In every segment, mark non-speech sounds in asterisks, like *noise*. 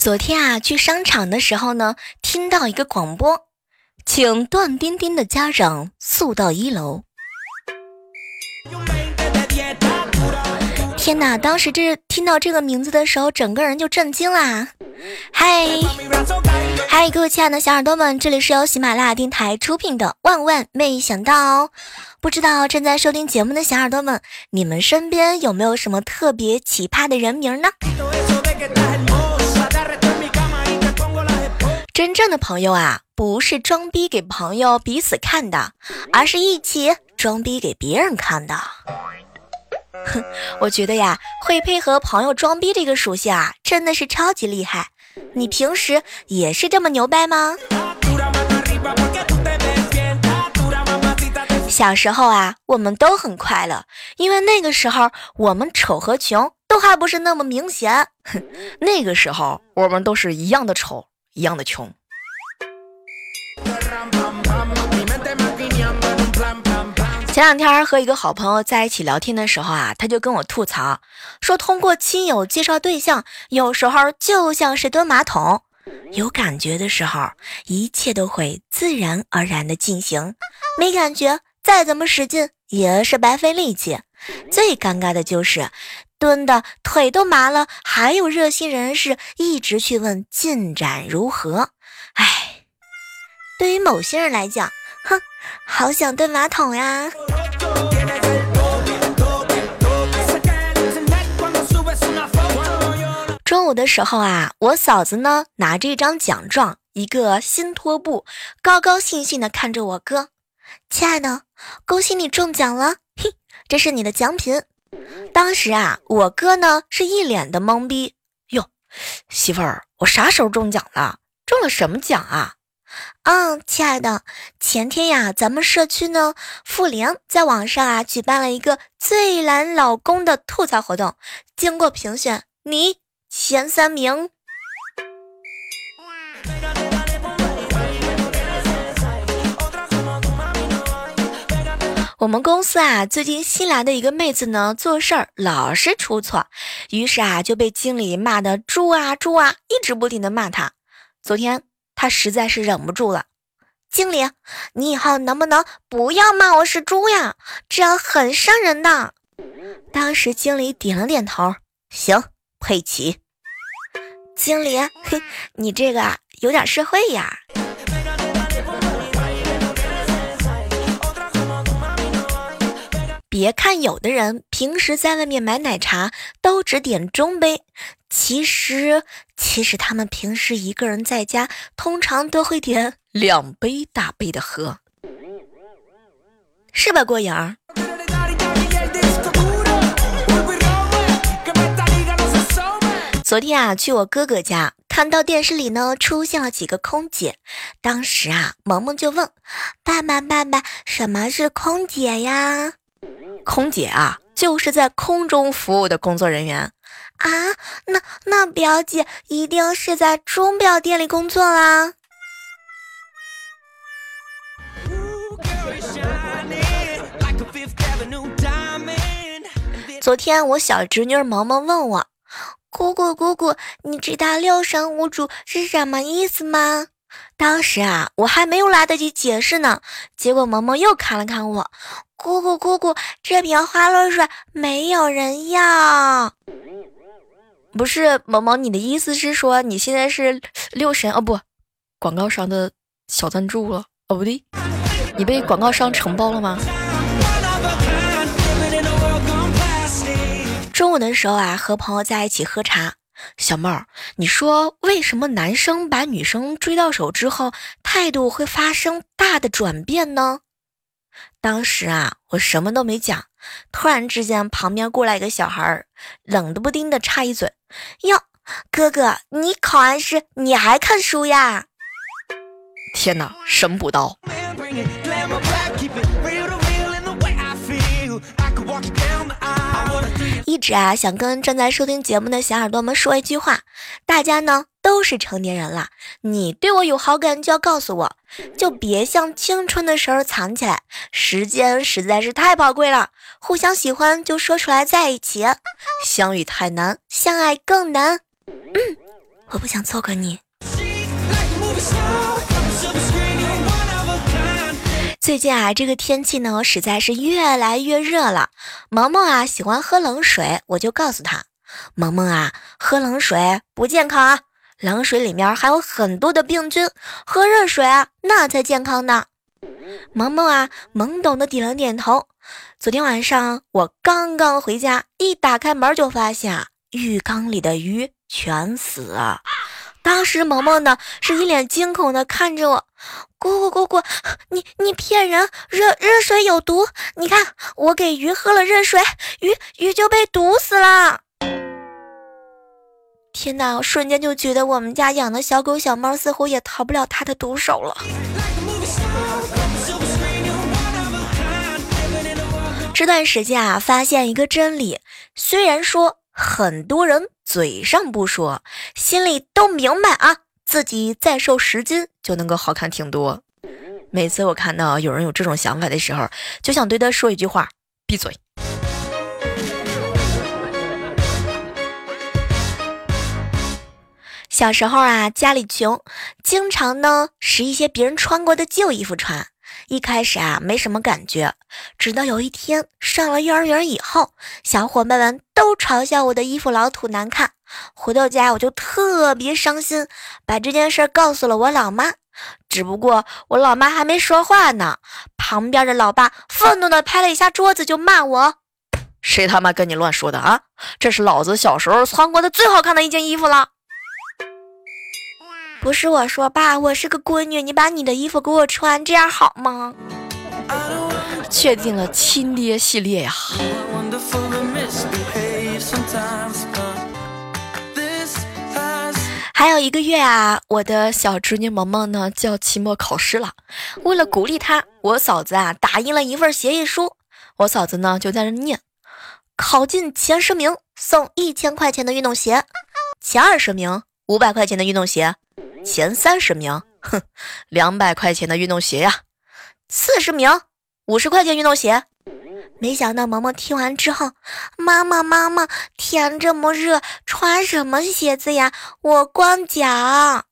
昨天啊，去商场的时候呢，听到一个广播，请段丁丁的家长速到一楼。天哪！当时这听到这个名字的时候，整个人就震惊啦！嗨，嗨，各位亲爱的小耳朵们，这里是由喜马拉雅电台出品的《万万没想到》。不知道正在收听节目的小耳朵们，你们身边有没有什么特别奇葩的人名呢？真正的朋友啊，不是装逼给朋友彼此看的，而是一起装逼给别人看的。哼，*laughs* 我觉得呀，会配合朋友装逼这个属性啊，真的是超级厉害。你平时也是这么牛掰吗？小时候啊，我们都很快乐，因为那个时候我们丑和穷都还不是那么明显。哼，*laughs* 那个时候我们都是一样的丑。一样的穷。前两天和一个好朋友在一起聊天的时候啊，他就跟我吐槽说，通过亲友介绍对象，有时候就像是蹲马桶，有感觉的时候，一切都会自然而然的进行；没感觉，再怎么使劲也是白费力气。最尴尬的就是。蹲的腿都麻了，还有热心人士一直去问进展如何。唉，对于某些人来讲，哼，好想蹲马桶呀。中午的时候啊，我嫂子呢拿着一张奖状，一个新拖布，高高兴兴的看着我哥。亲爱的，恭喜你中奖了，嘿，这是你的奖品。当时啊，我哥呢是一脸的懵逼。哟，媳妇儿，我啥时候中奖了？中了什么奖啊？嗯，亲爱的，前天呀，咱们社区呢，妇联在网上啊举办了一个最懒老公的吐槽活动，经过评选，你前三名。我们公司啊，最近新来的一个妹子呢，做事儿老是出错，于是啊就被经理骂的猪啊猪啊，一直不停的骂她。昨天她实在是忍不住了，经理，你以后能不能不要骂我是猪呀？这样很伤人的。当时经理点了点头，行，佩奇。经理，嘿，你这个有点社会呀。别看有的人平时在外面买奶茶都只点中杯，其实其实他们平时一个人在家通常都会点两杯大杯的喝，是吧，郭颖儿？昨天啊，去我哥哥家，看到电视里呢出现了几个空姐，当时啊，萌萌就问爸爸爸爸，什么是空姐呀？空姐啊，就是在空中服务的工作人员啊。那那表姐一定是在钟表店里工作啦。昨天我小侄女萌萌问我：“姑姑姑姑，你知道六神无主是什么意思吗？”当时啊，我还没有来得及解释呢，结果萌萌又看了看我。姑姑，姑姑，这瓶花露水没有人要。不是萌萌，你的意思是说你现在是六神哦？不，广告商的小赞助了哦？不对，你被广告商承包了吗？中午的时候啊，和朋友在一起喝茶，小妹儿，你说为什么男生把女生追到手之后，态度会发生大的转变呢？当时啊，我什么都没讲，突然之间旁边过来一个小孩儿，冷的不丁的插一嘴：“哟，哥哥，你考完试你还看书呀？”天哪，神补刀！直啊想跟正在收听节目的小耳朵们说一句话，大家呢都是成年人了，你对我有好感就要告诉我，就别像青春的时候藏起来，时间实在是太宝贵了，互相喜欢就说出来在一起，相遇太难，相爱更难。嗯，我不想错过你。最近啊，这个天气呢，实在是越来越热了。萌萌啊，喜欢喝冷水，我就告诉他，萌萌啊，喝冷水不健康啊，冷水里面还有很多的病菌，喝热水啊，那才健康呢。萌萌啊，懵懂的点了点头。昨天晚上我刚刚回家，一打开门就发现啊浴缸里的鱼全死了。当时萌萌呢是一脸惊恐的看着我，姑姑姑姑，你你骗人，热热水有毒，你看我给鱼喝了热水，鱼鱼就被毒死了。天哪，我瞬间就觉得我们家养的小狗小猫似乎也逃不了它的毒手了。这段时间啊，发现一个真理，虽然说。很多人嘴上不说，心里都明白啊，自己再瘦十斤就能够好看挺多。每次我看到有人有这种想法的时候，就想对他说一句话：闭嘴。小时候啊，家里穷，经常呢拾一些别人穿过的旧衣服穿。一开始啊，没什么感觉，直到有一天上了幼儿园以后，小伙伴们都嘲笑我的衣服老土难看。回到家我就特别伤心，把这件事告诉了我老妈。只不过我老妈还没说话呢，旁边的老爸愤怒的拍了一下桌子，就骂我：“谁他妈跟你乱说的啊？这是老子小时候穿过的最好看的一件衣服了。”不是我说，爸，我是个闺女，你把你的衣服给我穿，这样好吗？确定了亲爹系列呀。还有一个月啊，我的小侄女萌萌呢就要期末考试了。为了鼓励她，我嫂子啊打印了一份协议书。我嫂子呢就在那念：考进前十名送一千块钱的运动鞋，前二十名五百块钱的运动鞋。前三十名，哼，两百块钱的运动鞋呀；四十名，五十块钱运动鞋。没想到萌萌听完之后，妈妈妈妈，天这么热，穿什么鞋子呀？我光脚。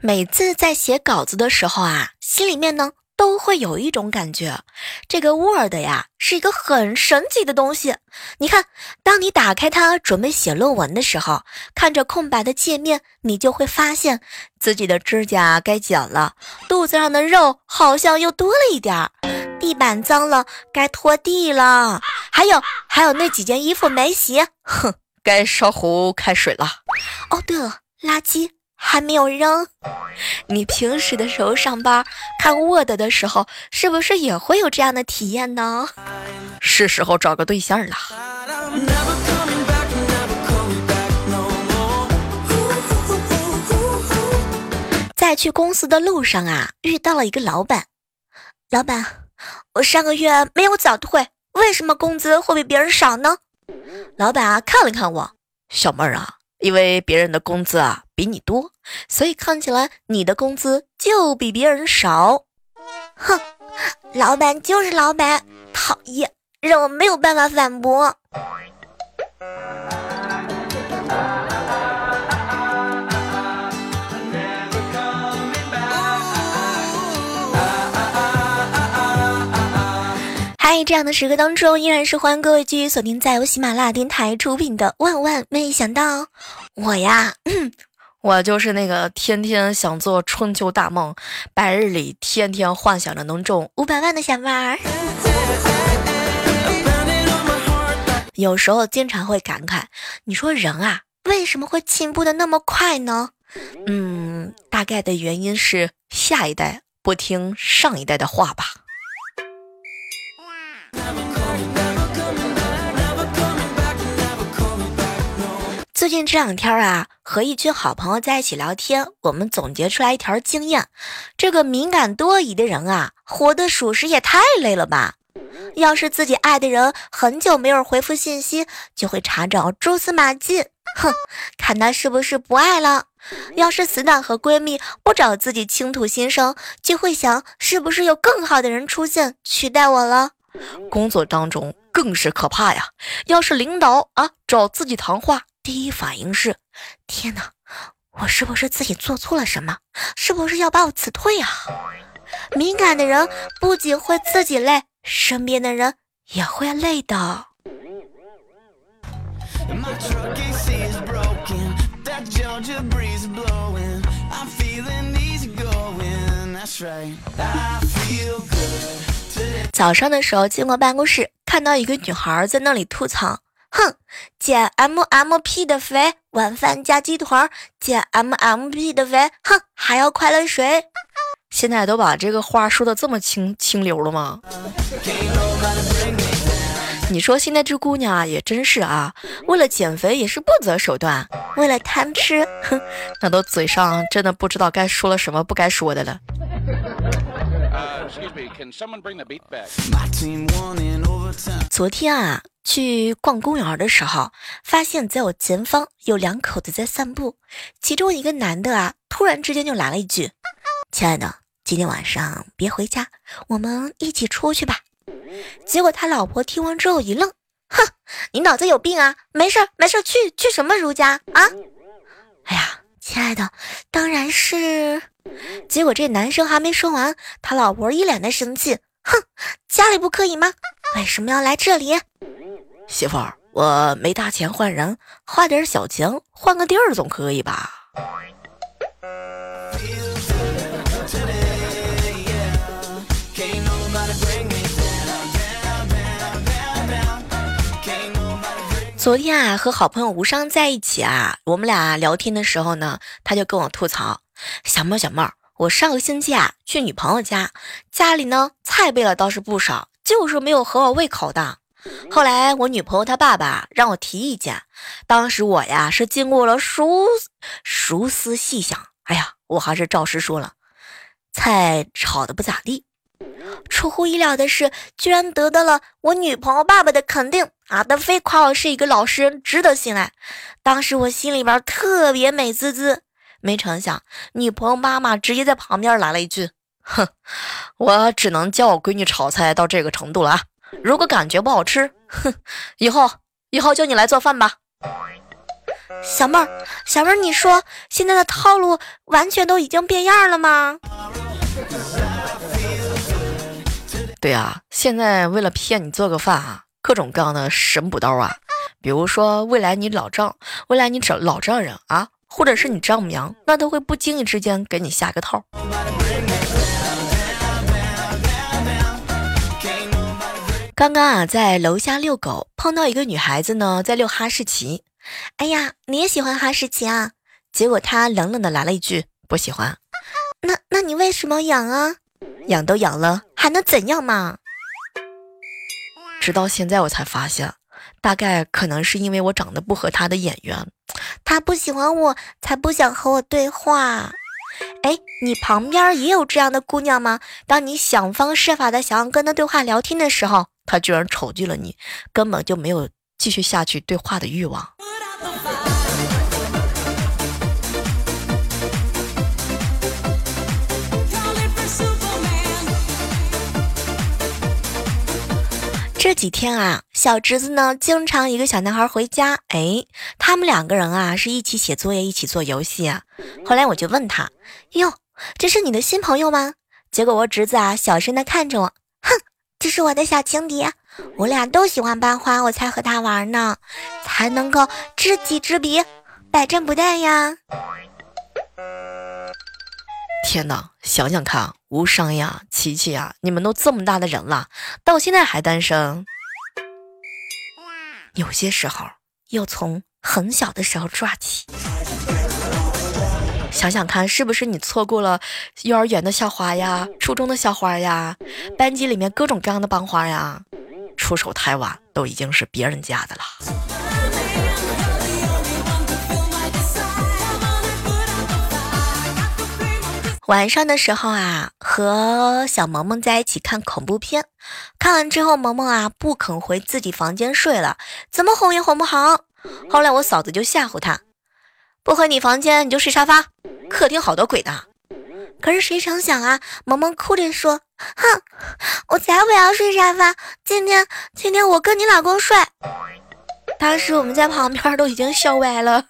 每次在写稿子的时候啊，心里面呢。都会有一种感觉，这个 Word 呀是一个很神奇的东西。你看，当你打开它准备写论文的时候，看着空白的界面，你就会发现自己的指甲该剪了，肚子上的肉好像又多了一点儿，地板脏了该拖地了，还有还有那几件衣服没洗，哼，该烧壶开水了。哦，对了，垃圾。还没有扔，你平时的时候上班看 Word 的时候，是不是也会有这样的体验呢？是时候找个对象了。在去公司的路上啊，遇到了一个老板。老板，我上个月没有早退，为什么工资会比别人少呢？老板啊，看了看我，小妹儿啊。因为别人的工资啊比你多，所以看起来你的工资就比别人少。哼，老板就是老板，讨厌，让我没有办法反驳。这样的时刻当中，依然是欢迎各位继续锁定在由喜马拉雅电台出品的《万万没想到》。我呀，我就是那个天天想做春秋大梦，白日里天天幻想着能中五百万的小妹儿。有时候经常会感慨，你说人啊，为什么会进步的那么快呢？嗯，大概的原因是下一代不听上一代的话吧。最近这两天啊，和一群好朋友在一起聊天，我们总结出来一条经验：这个敏感多疑的人啊，活得属实也太累了吧。要是自己爱的人很久没有回复信息，就会查找蛛丝马迹，哼，看他是不是不爱了。要是死党和闺蜜不找自己倾吐心声，就会想是不是有更好的人出现取代我了。工作当中更是可怕呀！要是领导啊找自己谈话，第一反应是：天哪，我是不是自己做错了什么？是不是要把我辞退啊？敏感的人不仅会自己累。身边的人也会累的。早上的时候经过办公室，看到一个女孩在那里吐槽：“哼，减 MMP 的肥，晚饭加鸡腿；减 MMP 的肥，哼，还要快乐水。”现在都把这个话说的这么清清流了吗？你说现在这姑娘啊，也真是啊，为了减肥也是不择手段，为了贪吃，哼，那都嘴上真的不知道该说了什么不该说的了。昨天啊，去逛公园的时候，发现在我前方有两口子在散步，其中一个男的啊，突然之间就来了一句。亲爱的，今天晚上别回家，我们一起出去吧。结果他老婆听完之后一愣，哼，你脑子有病啊？没事没事，去去什么如家啊？哎呀，亲爱的，当然是。结果这男生还没说完，他老婆一脸的生气，哼，家里不可以吗？为什么要来这里？媳妇儿，我没大钱换人，花点小钱换个地儿总可以吧？昨天啊，和好朋友无伤在一起啊，我们俩聊天的时候呢，他就跟我吐槽：“小妹儿，小妹儿，我上个星期啊去女朋友家，家里呢菜备了倒是不少，就是没有合我胃口的。*laughs* 后来我女朋友她爸爸让我提意见，当时我呀是经过了熟熟思细想，哎呀，我还是照实说了，菜炒的不咋地。”出乎意料的是，居然得到了我女朋友爸爸的肯定啊！他非夸我是一个老实人，值得信赖。当时我心里边特别美滋滋，没成想，女朋友妈妈直接在旁边来了一句：“哼，我只能教我闺女炒菜到这个程度了啊！如果感觉不好吃，哼，以后以后就你来做饭吧。”小妹儿，小妹儿，你说现在的套路完全都已经变样了吗？对啊，现在为了骗你做个饭啊，各种各样的神补刀啊，比如说未来你老丈，未来你找老丈人啊，或者是你丈母娘，那都会不经意之间给你下个套。刚刚啊，在楼下遛狗，碰到一个女孩子呢，在遛哈士奇。哎呀，你也喜欢哈士奇啊？结果她冷冷的来了一句：“不喜欢。”那那你为什么养啊？养都养了，还能怎样嘛？直到现在我才发现，大概可能是因为我长得不合他的眼缘，他不喜欢我，才不想和我对话。哎，你旁边也有这样的姑娘吗？当你想方设法的想要跟她对话聊天的时候，她居然瞅拒了你，根本就没有继续下去对话的欲望。这几天啊，小侄子呢，经常一个小男孩回家，哎，他们两个人啊是一起写作业，一起做游戏啊。后来我就问他，哟，这是你的新朋友吗？结果我侄子啊小声的看着我，哼，这是我的小情敌，我俩都喜欢班花，我才和他玩呢，才能够知己知彼，百战不殆呀。天哪，想想看，无伤呀，琪琪呀，你们都这么大的人了，到现在还单身。有些时候要从很小的时候抓起。想想看，是不是你错过了幼儿园的校花呀，初中的校花呀，班级里面各种各样的班花呀？出手太晚，都已经是别人家的了。晚上的时候啊，和小萌萌在一起看恐怖片，看完之后，萌萌啊不肯回自己房间睡了，怎么哄也哄不好。后来我嫂子就吓唬他，不回你房间你就睡沙发，客厅好多鬼呢。可是谁成想啊，萌萌哭着说：“哼，我才不要睡沙发，今天今天我跟你老公睡。”当时我们在旁边都已经笑歪了。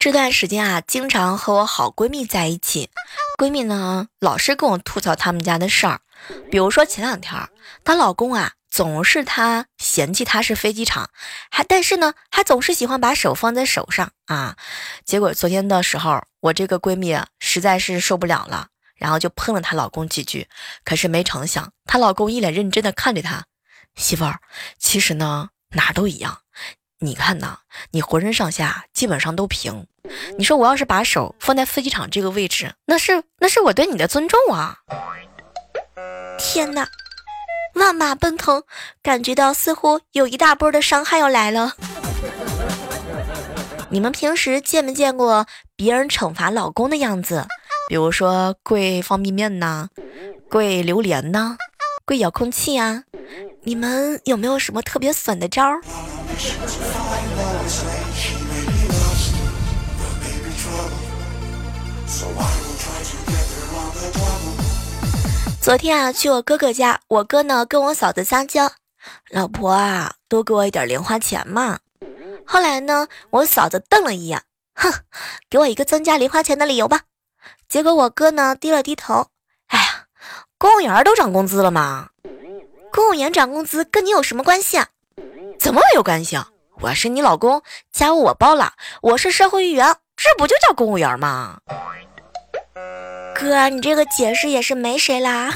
这段时间啊，经常和我好闺蜜在一起，闺蜜呢老是跟我吐槽他们家的事儿，比如说前两天她老公啊总是她嫌弃她是飞机场，还但是呢还总是喜欢把手放在手上啊，结果昨天的时候，我这个闺蜜实在是受不了了，然后就喷了她老公几句，可是没成想她老公一脸认真的看着她，媳妇儿，其实呢哪都一样。你看呐，你浑身上下基本上都平。你说我要是把手放在飞机场这个位置，那是那是我对你的尊重啊！天哪，万马奔腾，感觉到似乎有一大波的伤害要来了。你们平时见没见过别人惩罚老公的样子？比如说跪方便面呐，跪榴莲呐，跪遥控器啊？你们有没有什么特别损的招？昨天啊，去我哥哥家，我哥呢跟我嫂子撒娇，老婆啊，多给我一点零花钱嘛。后来呢，我嫂子瞪了一眼，哼，给我一个增加零花钱的理由吧。结果我哥呢低了低头，哎呀，公务员都涨工资了吗？公务员涨工资跟你有什么关系啊？怎么没有关系啊？我是你老公，家务我包了，我是社会一员，这不就叫公务员吗？哥，你这个解释也是没谁啦。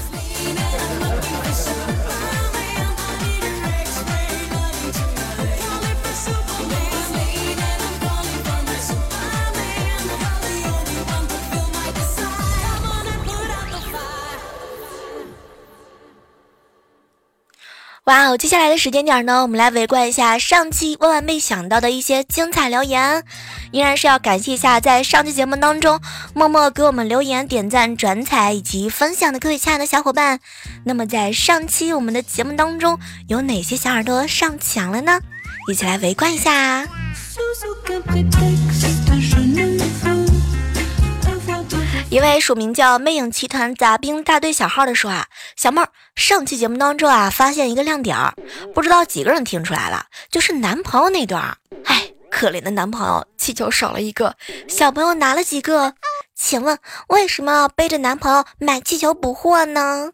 哇哦！接下来的时间点呢，我们来围观一下上期万万没想到的一些精彩留言。依然是要感谢一下在上期节目当中默默给我们留言、点赞、转采以及分享的各位亲爱的小伙伴。那么在上期我们的节目当中，有哪些小耳朵上墙了呢？一起来围观一下。一位署名叫“魅影奇团杂兵大队小号”的说啊，小妹儿，上期节目当中啊，发现一个亮点儿，不知道几个人听出来了，就是男朋友那段儿。哎，可怜的男朋友，气球少了一个，小朋友拿了几个？请问为什么背着男朋友买气球补货呢？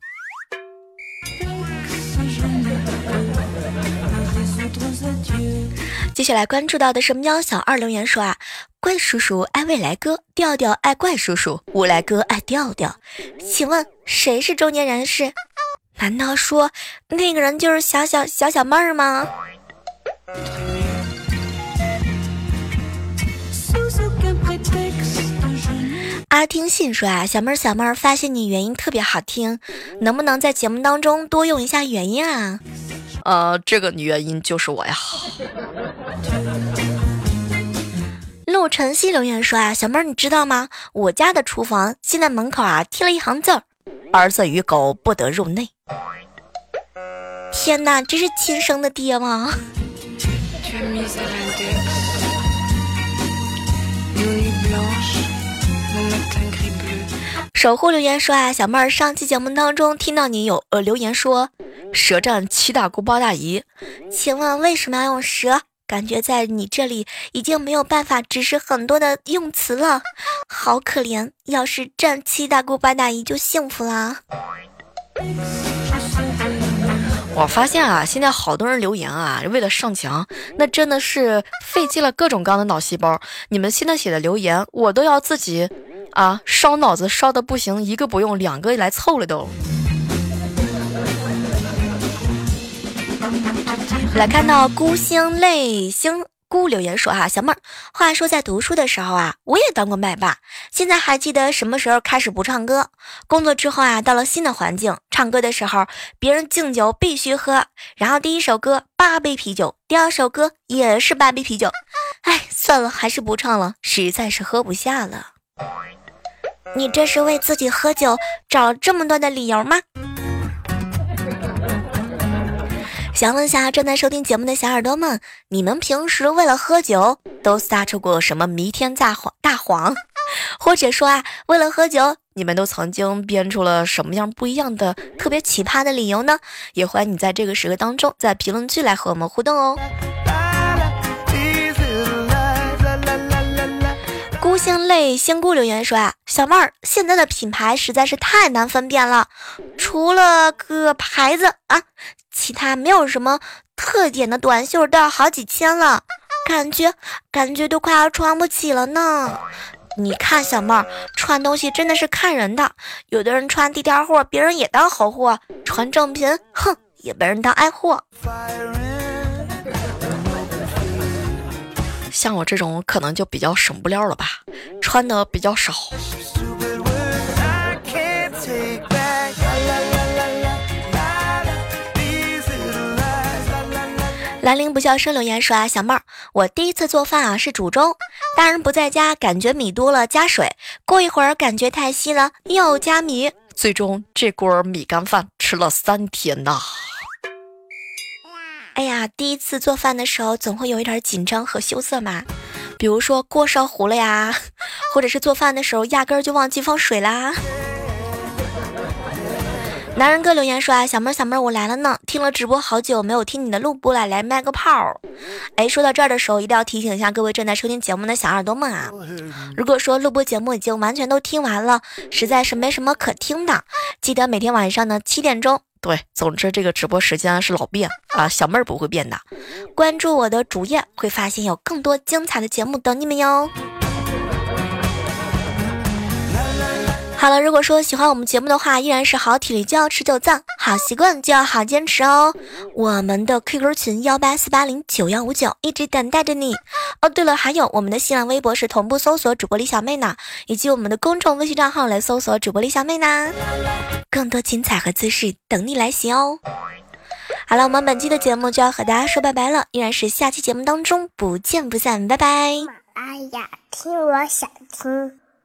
接下来关注到的是喵小二留言说啊，怪叔叔爱未来哥，调调爱怪叔叔，未来哥爱调调。请问谁是中年人士？难道说那个人就是小小小小妹儿吗？阿听信说啊，小妹儿小妹儿，发现你原音特别好听，能不能在节目当中多用一下原音啊？呃，这个女原音就是我呀。陆晨曦留言说啊，小妹儿你知道吗？我家的厨房现在门口啊贴了一行字儿：儿子与狗不得入内。天哪，这是亲生的爹吗？守护留言说啊，小妹儿上期节目当中听到你有呃留言说。舌战七大姑八大姨，请问为什么要用舌？感觉在你这里已经没有办法指示很多的用词了，好可怜。要是战七大姑八大姨就幸福啦。我发现啊，现在好多人留言啊，为了上墙，那真的是费尽了各种各样的脑细胞。你们现在写的留言，我都要自己啊烧脑子烧的不行，一个不用，两个来凑了都。来看到孤星泪星。孤留言说：“哈，小妹儿，话说在读书的时候啊，我也当过麦霸。现在还记得什么时候开始不唱歌？工作之后啊，到了新的环境，唱歌的时候，别人敬酒必须喝，然后第一首歌八杯啤酒，第二首歌也是八杯啤酒。哎，算了，还是不唱了，实在是喝不下了。你这是为自己喝酒找这么多的理由吗？” *laughs* 想问下正在收听节目的小耳朵们，你们平时为了喝酒都撒出过什么弥天大谎？大谎，*laughs* 或者说啊，为了喝酒，你们都曾经编出了什么样不一样的特别奇葩的理由呢？也欢迎你在这个时刻当中，在评论区来和我们互动哦。孤星泪仙姑留言说啊，小妹儿，现在的品牌实在是太难分辨了，除了个牌子啊。其他没有什么特点的短袖都要好几千了，感觉感觉都快要穿不起了呢。你看小妹儿穿东西真的是看人的，有的人穿地摊货，别人也当好货；穿正品，哼，也被人当爱货。像我这种可能就比较省布料了吧，穿的比较少。兰陵不笑生留言说啊，小妹儿，我第一次做饭啊是煮粥，大人不在家，感觉米多了加水，过一会儿感觉太稀了又加米，最终这锅米干饭吃了三天呐。哎呀，第一次做饭的时候总会有一点紧张和羞涩嘛，比如说锅烧糊了呀，或者是做饭的时候压根儿就忘记放水啦。男人哥留言说啊，小妹儿小妹儿我来了呢，听了直播好久没有听你的录播了，来卖个炮。哎，说到这儿的时候，一定要提醒一下各位正在收听节目的小耳朵们啊，如果说录播节目已经完全都听完了，实在是没什么可听的，记得每天晚上呢七点钟，对，总之这个直播时间是老变啊，小妹儿不会变的。关注我的主页，会发现有更多精彩的节目等你们哟。好了，如果说喜欢我们节目的话，依然是好体力就要持久战，好习惯就要好坚持哦。我们的 QQ 群幺八四八零九幺五九一直等待着你哦。对了，还有我们的新浪微博是同步搜索主播李小妹呢，以及我们的公众微信账号来搜索主播李小妹呢，更多精彩和姿势等你来袭哦。好了，我们本期的节目就要和大家说拜拜了，依然是下期节目当中不见不散，拜拜。哎呀，听我想听。